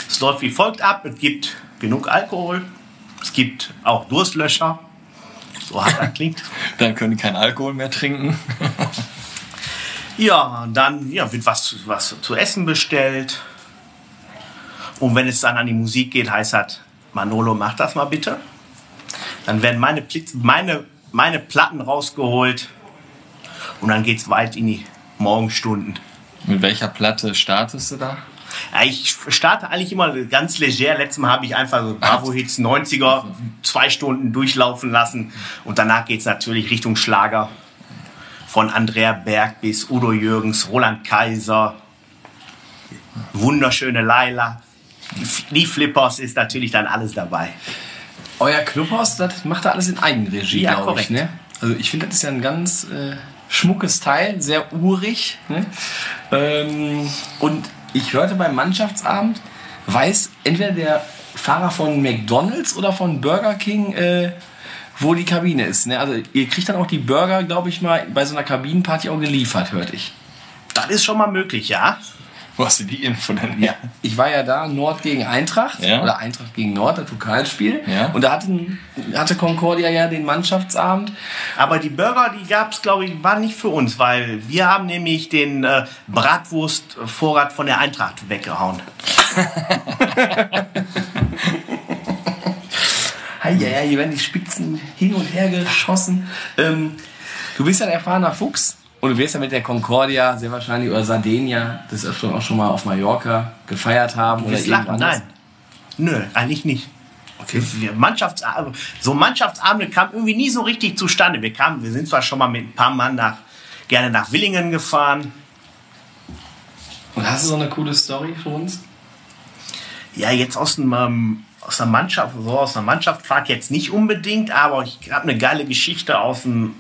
es läuft wie folgt ab. Es gibt genug Alkohol. Es gibt auch Durstlöscher. So hart das klingt. Dann können die keinen Alkohol mehr trinken. Ja, dann ja, wird was, was zu essen bestellt. Und wenn es dann an die Musik geht, heißt das, Manolo, mach das mal bitte. Dann werden meine, meine, meine Platten rausgeholt. Und dann geht's weit in die Morgenstunden. Mit welcher Platte startest du da? Ich starte eigentlich immer ganz leger. Letztes Mal habe ich einfach so Bravo-Hits 90er zwei Stunden durchlaufen lassen. Und danach geht's natürlich Richtung Schlager. Von Andrea Berg bis Udo Jürgens, Roland Kaiser, wunderschöne Laila. Die, Flippers ist natürlich dann alles dabei. Euer Clubhaus, das macht er alles in Eigenregie, Ja, glaube ich. Ne? Also ich finde, das ist ja ein ganz äh, schmuckes Teil, sehr urig. Ne? Ähm, und ich hörte beim Mannschaftsabend, weiß entweder der Fahrer von McDonalds oder von Burger King, äh, wo die Kabine ist. Ne? Also ihr kriegt dann auch die Burger, glaube ich mal, bei so einer Kabinenparty auch geliefert, hörte ich. Das ist schon mal möglich, ja. Wo hast du die Info denn Ja, ich war ja da, Nord gegen Eintracht. Ja. Oder Eintracht gegen Nord, das Pokalspiel. Ja. Und da hatten, hatte Concordia ja den Mannschaftsabend. Aber die Burger, die gab's, glaube ich, waren nicht für uns, weil wir haben nämlich den äh, Bratwurstvorrat von der Eintracht weggehauen. Ja, ja, hier werden die Spitzen hin und her geschossen. Ähm, du bist ja ein erfahrener Fuchs. Und du wirst ja mit der Concordia sehr wahrscheinlich oder Sardinia des Öfteren auch schon mal auf Mallorca gefeiert haben. Oder lachen, nein. Nö, eigentlich nicht. Okay. Wir Mannschaftsabende, so Mannschaftsabende kamen irgendwie nie so richtig zustande. Wir kamen, wir sind zwar schon mal mit ein paar Mann nach, gerne nach Willingen gefahren. Und hast du so eine coole Story für uns? Ja, jetzt aus dem, ähm, aus der Mannschaft, so aus der Mannschaftsfahrt jetzt nicht unbedingt, aber ich habe eine geile Geschichte aus dem,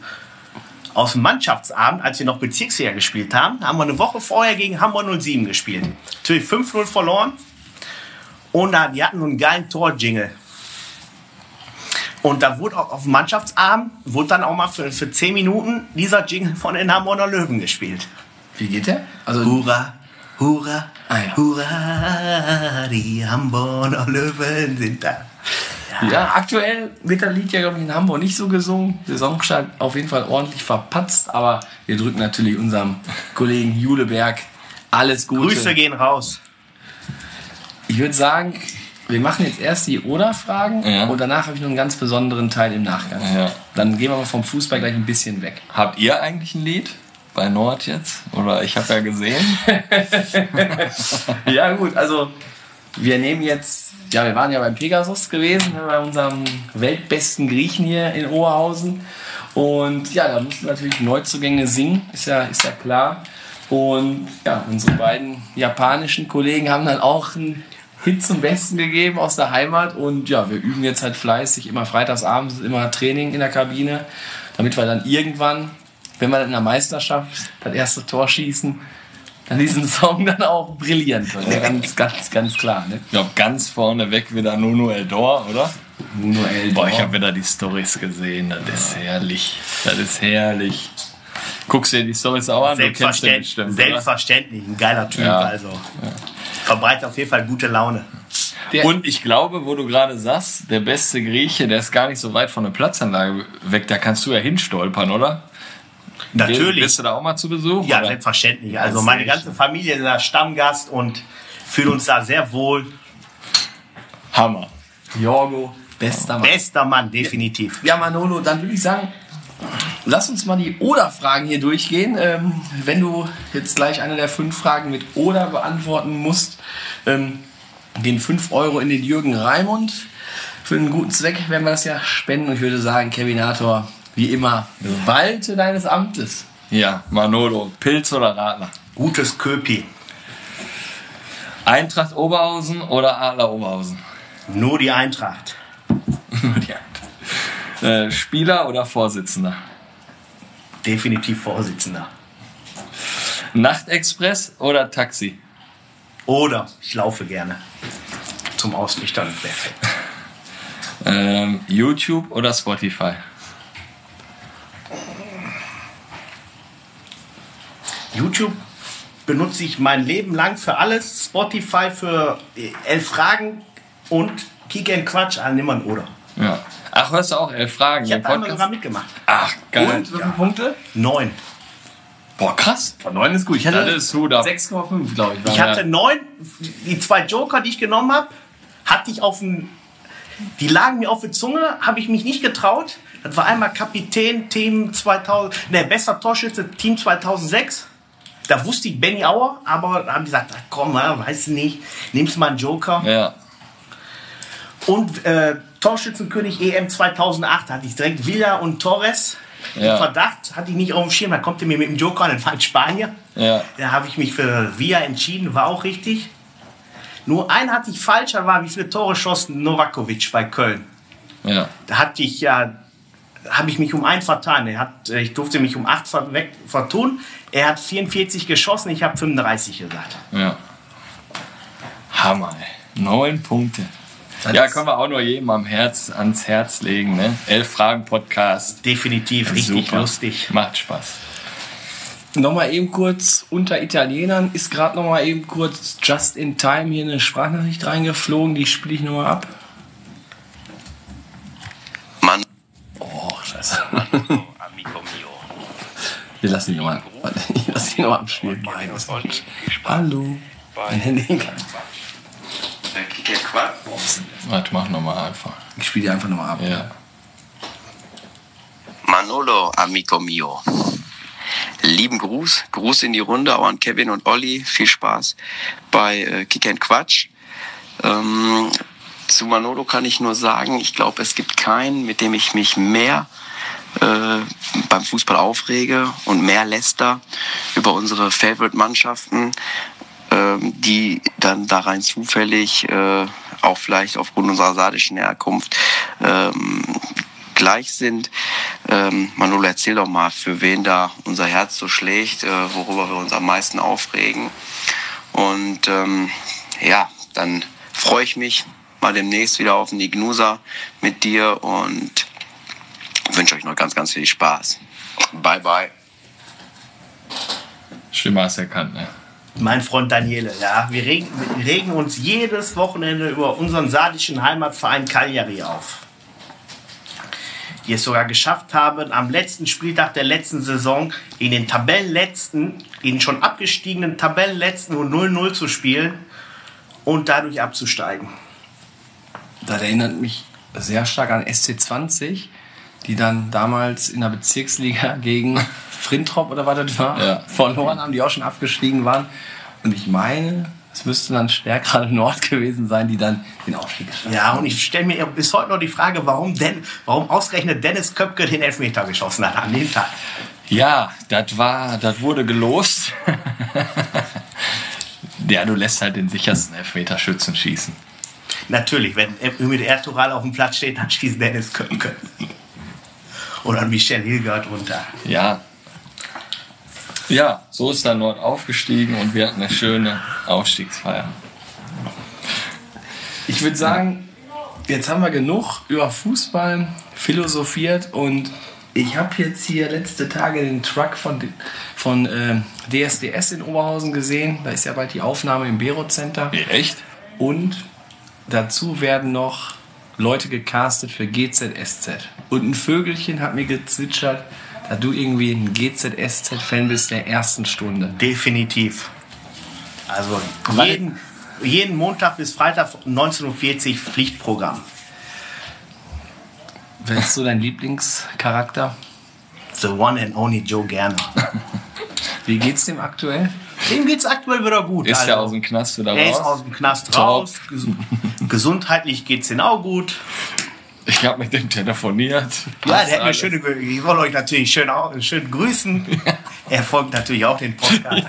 aus dem Mannschaftsabend, als wir noch Bezirksliga gespielt haben, haben wir eine Woche vorher gegen Hamburg 07 gespielt. Natürlich 5-0 verloren. Und da, die hatten einen geilen Tor-Jingle. Und da wurde auch auf dem Mannschaftsabend, wurde dann auch mal für, für 10 Minuten dieser Jingle von den Hamburger Löwen gespielt. Wie geht der? Also, Hurra, hurra, Ah, ja. hurra, die Hamburger Löwen sind da. Ja, aktuell wird das Lied ja, glaube ich, in Hamburg nicht so gesungen. Saisonstart auf jeden Fall ordentlich verpatzt. Aber wir drücken natürlich unserem Kollegen Juleberg alles Gute. Grüße gehen raus. Ich würde sagen, wir machen jetzt erst die Oder-Fragen Ja. und danach habe ich noch einen ganz besonderen Teil im Nachgang. Ja. Dann gehen wir mal vom Fußball gleich ein bisschen weg. Habt ihr eigentlich ein Lied? Bei Nord jetzt? Oder ich habe ja gesehen. Ja gut, also wir nehmen jetzt, ja wir waren ja beim Pegasus gewesen, ne, bei unserem weltbesten Griechen hier in Oberhausen. Und ja, da mussten natürlich Neuzugänge singen, ist ja, ist ja klar. Und ja, unsere beiden japanischen Kollegen haben dann auch einen Hit zum Besten gegeben aus der Heimat. Und ja, wir üben jetzt halt fleißig, immer freitagsabends, immer Training in der Kabine, damit wir dann irgendwann, wenn wir dann in der Meisterschaft das erste Tor schießen, dann diesen Song dann auch brillieren können. Ja, ganz, ganz, ganz klar. Ne? Ich glaube, ganz vorne weg wieder Nuno Eldor, oder? Nuno El Boah, ich habe wieder die Stories gesehen. Das ist herrlich. Das ist herrlich. Guckst du dir die Stories auch an? Du kennst den Selbstverständlich, bestimmt, selbstverständlich, ein geiler Typ. Ja. Also verbreitet auf jeden Fall gute Laune. Der- Und ich glaube, wo du gerade sagst, der beste Grieche, der ist gar nicht so weit von der Platzanlage weg. Da kannst du ja hinstolpern, oder? Natürlich. Bist du da auch mal zu Besuch? Ja, oder? selbstverständlich. Also meine ganze. Familie ist da Stammgast und fühlt uns da sehr wohl. Hammer. Jorgo, bester Mann. Bester Mann, definitiv. Ja, Manolo, dann würde ich sagen, lass uns mal die Oder-Fragen hier durchgehen. Ähm, wenn du jetzt gleich eine der fünf Fragen mit Oder beantworten musst, ähm, gehen 5 Euro in den Jürgen Raimund. Für einen guten Zweck werden wir das ja spenden. Und ich würde sagen, Kevinator, wie immer, walte deines Amtes. Ja, Manolo, Pilz oder Radler? Gutes Köpi. Eintracht Oberhausen oder Adler Oberhausen? Nur die Eintracht. Äh, Spieler oder Vorsitzender? Definitiv Vorsitzender. Nachtexpress oder Taxi? Oder ich laufe gerne. Zum Ausnüchtern. Perfekt. Ähm, YouTube oder Spotify? YouTube benutze ich mein Leben lang für alles. Spotify für äh, elf Fragen und Kick and Quatsch an niemand oder. Ja. Ach, hörst du auch elf Fragen Ich habe einmal sogar mitgemacht. Ach, geil. Und wie viele Punkte? Neun. Boah, krass. Von 9 ist gut. Ich hatte Das ist Hut ab. 6,5, glaube ich. Ich hatte neun. Die zwei Joker, die ich genommen habe, hatte ich auf dem Die lagen mir auf der Zunge, habe ich mich nicht getraut. Das war einmal Kapitän Team 2000, ne, bester Torschütze Team 2006. Da wusste ich Benny Auer, aber da haben die gesagt, ach, komm, weiß nicht, nimmst mal einen Joker. Ja. Und äh, Torschützenkönig EM 2008 hatte ich direkt Villa und Torres. Ja. Verdacht hatte ich nicht auf dem Schirm, da kommt er mir mit dem Joker an, dann war ich Spanier. Ja. Da habe ich mich für Villa entschieden, war auch richtig. Nur einen hatte ich falsch, da war wie viele Tore schossen Novakovic bei Köln. Ja. Da hatte ich ja, habe ich mich um einen vertan. Er hat, äh, ich durfte mich um acht ver weg, vertun. Er hat 44 geschossen, ich habe 35 gesagt. Ja. Hammer, ey. Neun Punkte. Ja, können wir auch nur jedem am Herz, ans Herz legen, ne? Elf Fragen Podcast. Definitiv richtig Super. lustig. Macht Spaß. Nochmal eben kurz unter Italienern ist gerade nochmal eben kurz just in time hier eine Sprachnachricht reingeflogen, die spiele ich nochmal ab. Mann, Mio. Wir lassen ihn nochmal. Ich lasse ihn nochmal abspielen. Das. Hallo. Mein Handy. Warte, mach nochmal einfach. Ich spiele die einfach nochmal ab. Ja. Manolo, amico mio. Lieben Gruß, Gruß in die Runde auch an Kevin und Olli. Viel Spaß bei äh, Kick and Quatsch. Ähm, zu Manolo kann ich nur sagen, ich glaube, es gibt keinen, mit dem ich mich mehr äh, beim Fußball aufrege und mehr läster über unsere Favorite-Mannschaften, ähm, die dann da rein zufällig, äh, auch vielleicht aufgrund unserer sardischen Herkunft, ähm, gleich sind. Ähm, Manolo, erzähl doch mal, für wen da unser Herz so schlägt, äh, worüber wir uns am meisten aufregen. Und ähm, ja, dann freue ich mich mal demnächst wieder auf den Ignusa mit dir und wünsche euch noch ganz, ganz viel Spaß. Bye, bye. Stimme hast du erkannt, ne? Mein Freund Daniele, ja. Wir regen, wir regen uns jedes Wochenende über unseren sardischen Heimatverein Cagliari auf. Die es sogar geschafft haben, am letzten Spieltag der letzten Saison in den Tabellenletzten, in schon abgestiegenen Tabellenletzten und 0-0 zu spielen und dadurch abzusteigen. Das erinnert mich sehr stark an SC20, die dann damals in der Bezirksliga gegen Frintrop oder was das war, Ja. verloren haben, die auch schon abgestiegen waren. Und ich meine, es müsste dann Stärkrade Nord gewesen sein, die dann den Aufstieg geschafft Ja, und ich stelle mir bis heute noch die Frage, warum denn, warum ausgerechnet Dennis Köpke den Elfmeter geschossen hat an dem Tag. Ja, das war, das wurde gelost. ja, du lässt halt den sichersten Elfmeterschützen schießen. Natürlich, wenn Ümit Ertural auf dem Platz steht, dann schießt Dennis Köpke. Oder Michel Hilgert runter. Ja. Ja, so ist dann Nord aufgestiegen und wir hatten eine schöne Aufstiegsfeier. Ich würde sagen, jetzt haben wir genug über Fußball philosophiert und ich habe jetzt hier letzte Tage den Truck von, von äh, DSDS in Oberhausen gesehen. Da ist ja bald die Aufnahme im Bero Center. Echt? Und dazu werden noch Leute gecastet für GZSZ. Und ein Vögelchen hat mir gezwitschert, da du irgendwie ein GZSZ-Fan bist der ersten Stunde. Definitiv. Also jeden, jeden Montag bis Freitag 19.40 Uhr Pflichtprogramm. Wer ist so dein Lieblingscharakter? The one and only Joe Gerner. Wie geht's dem aktuell? Dem geht's aktuell wieder gut. Ist also, er aus dem Knast wieder er ist raus? aus dem Knast Top. raus. Ges gesundheitlich geht's ihm auch gut. Ich habe mit dem telefoniert. Ja, der hat mir alles. schöne, Grü- ich wollte euch natürlich schön, schön grüßen. Er folgt natürlich auch den Podcast.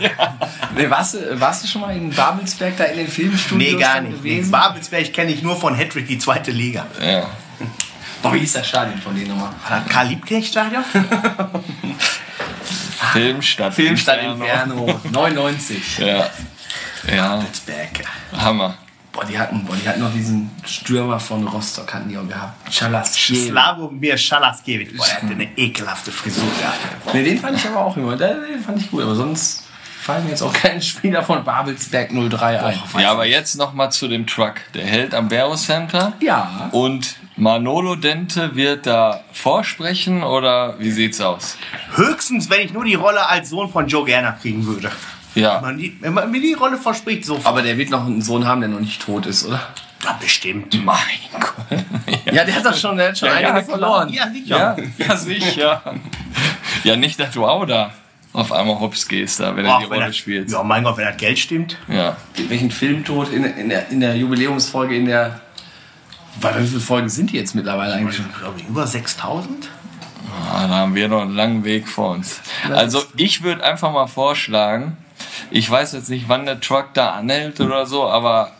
Nee, warst, du, warst du schon mal in Babelsberg da in den Filmstudios Nee, gar nicht. gewesen? Babelsberg kenne ich nur von Hattrick, die zweite Liga. Ja. Boah, wie ist das Stadion von denen nochmal? War das Karl-Liebknecht-Stadion? Filmstadt. Filmstadt Inferno. Inferno, 99. Ja. Ja, Babelsberg. Hammer. Boah, die hatten, boah, die hatten noch diesen Stürmer von Rostock, hatten die auch gehabt. Chalaschiel. Slavomir Schalaskiewicz. Boah, der hatte eine ekelhafte Frisur gehabt. Nee, den fand ich aber auch immer. Den fand ich gut, aber sonst fallen mir jetzt auch keine Spieler von Babelsberg 03 ein. Ja, aber jetzt noch mal zu dem Truck. Der hält am Barrow Center. Ja. Und Manolo Dente wird da vorsprechen oder wie sieht's aus? Höchstens, wenn ich nur die Rolle als Sohn von Joe Gerner kriegen würde. Wenn Ja. man, die, wenn man mir die Rolle verspricht, so Aber der wird noch einen Sohn haben, der noch nicht tot ist, oder? ja, bestimmt. Mein Gott. Ja, der hat doch schon, der hat schon Ja, ja, verloren. Ja, sicher. Ja, ja, sicher. Ja, nicht, dass du auch da auf einmal hops gehst, da, wenn er Ach, die wenn Rolle spielt. Ja, mein Gott, wenn das Geld stimmt. Ja. Welchen Filmtod in, in, der, in der Jubiläumsfolge, in der. Warte, wie viele Folgen sind die jetzt mittlerweile eigentlich schon? Ich glaube, über 6000. Ah, da haben wir noch einen langen Weg vor uns. Also ich würde einfach mal vorschlagen, ich weiß jetzt nicht, wann der Truck da anhält oder so, aber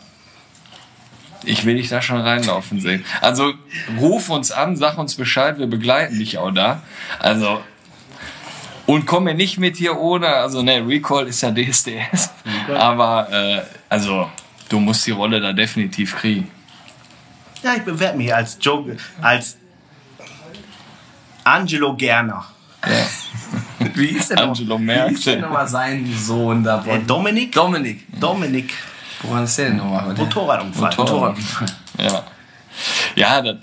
ich will dich da schon reinlaufen sehen. Also ruf uns an, sag uns Bescheid, wir begleiten dich auch da. Also und komm mir nicht mit hier ohne, also ne, Recall ist ja DSDS, aber äh, also du musst die Rolle da definitiv kriegen. Ja, ich bewerbe mich als Joe, als Angelo Gerner. Wie ist denn Angelo Wie ist denn Merkel. nochmal sein Sohn da? Der Dominik? Dominik. Dominik. Woran ist der denn nochmal? Motorradunfall. Motorrad. Ja. Ja, das.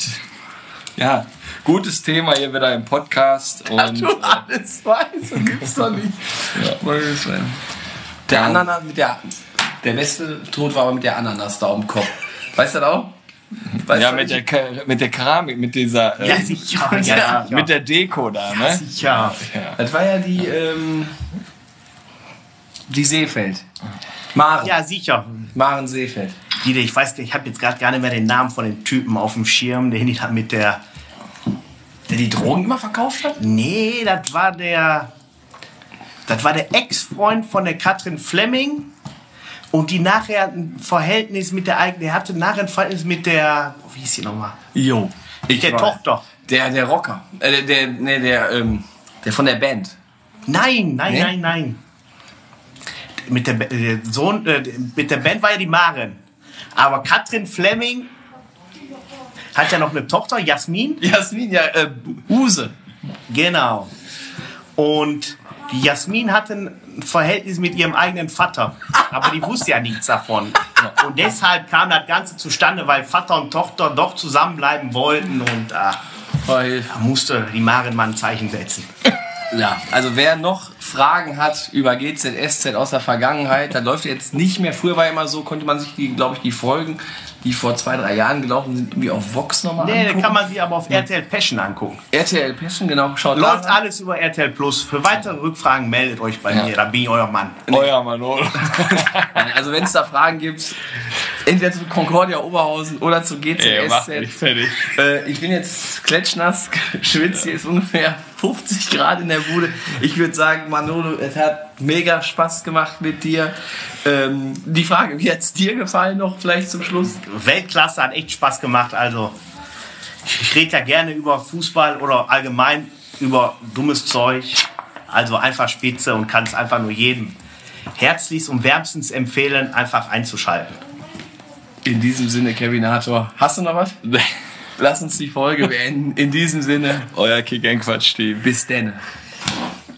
Ja, gutes Thema hier wieder im Podcast. Und Du alles weißt, das gibt's doch nicht. äh, Der Ananas mit der. Der beste Tod war aber mit der Ananas da am Kopf. Weißt du das auch? Weißt ja, mit der, mit der Keramik, mit dieser. äh, Ja, sicher. Ja, ja, Mit der Deko da, ne? sicher. Das war ja die. Ähm, die Seefeld. Maren. Ja, sicher. Maren Seefeld. Die, ich weiß, ich habe jetzt gerade gar nicht mehr den Namen von dem Typen auf dem Schirm, den ich dann mit der. Der die Drogen immer verkauft hat? Nee, das war der. Das war der Ex-Freund von der Katrin Fleming. Und die nachher ein Verhältnis mit der eigenen. Der hatte nachher ein Verhältnis mit der. Wie hieß die nochmal? Jo. Ich Der. Tochter. Der, der Rocker. Äh, der, der, nee, der, ähm, der von der Band. Nein, nein, Nee? nein, nein. Mit der, Ba- der Sohn, äh, mit der Band war ja die Maren. Aber Katrin Fleming hat ja noch eine Tochter, Jasmin. Jasmin, ja, äh, Huse. Genau. Und Jasmin hatte ein Verhältnis mit ihrem eigenen Vater. Aber die wusste ja nichts davon. Und deshalb kam das Ganze zustande, weil Vater und Tochter doch zusammenbleiben wollten. Und Weil, da musste die Maren mal ein Zeichen setzen. ja, also wer noch Fragen hat über GZSZ aus der Vergangenheit, da läuft jetzt nicht mehr. Früher war ja immer so, konnte man sich die, glaube ich, die Folgen, die vor zwei, drei Jahren gelaufen sind, irgendwie auf Vox nochmal Nee, da angucken. kann man sich aber auf RTL Passion angucken. RTL Passion, genau, schaut Läuft alles über RTL Plus. Für weitere Rückfragen meldet euch bei mir, da bin ich euer Mann. Euer Manolo. Also wenn es da Fragen gibt, entweder zu Concordia Oberhausen oder zu Ey, mach GZSZ. mich fertig. Äh, ich bin jetzt klatschnass, schwitze, hier ist ungefähr 50 Grad in der Bude. Ich würde sagen, Manolo, es hat mega Spaß gemacht mit dir. Ähm, die Frage, wie hat es dir gefallen noch vielleicht zum Schluss? Weltklasse, hat echt Spaß gemacht. Also, ich, ich rede ja gerne über Fußball oder allgemein über dummes Zeug. Also einfach spitze und kann es einfach nur jedem herzlichst und wärmstens empfehlen, einfach einzuschalten. In diesem Sinne, Kevinator, hast du noch was? Lass uns die Folge beenden. In diesem Sinne, Euer Kick-Quatsch-Team. bis denn.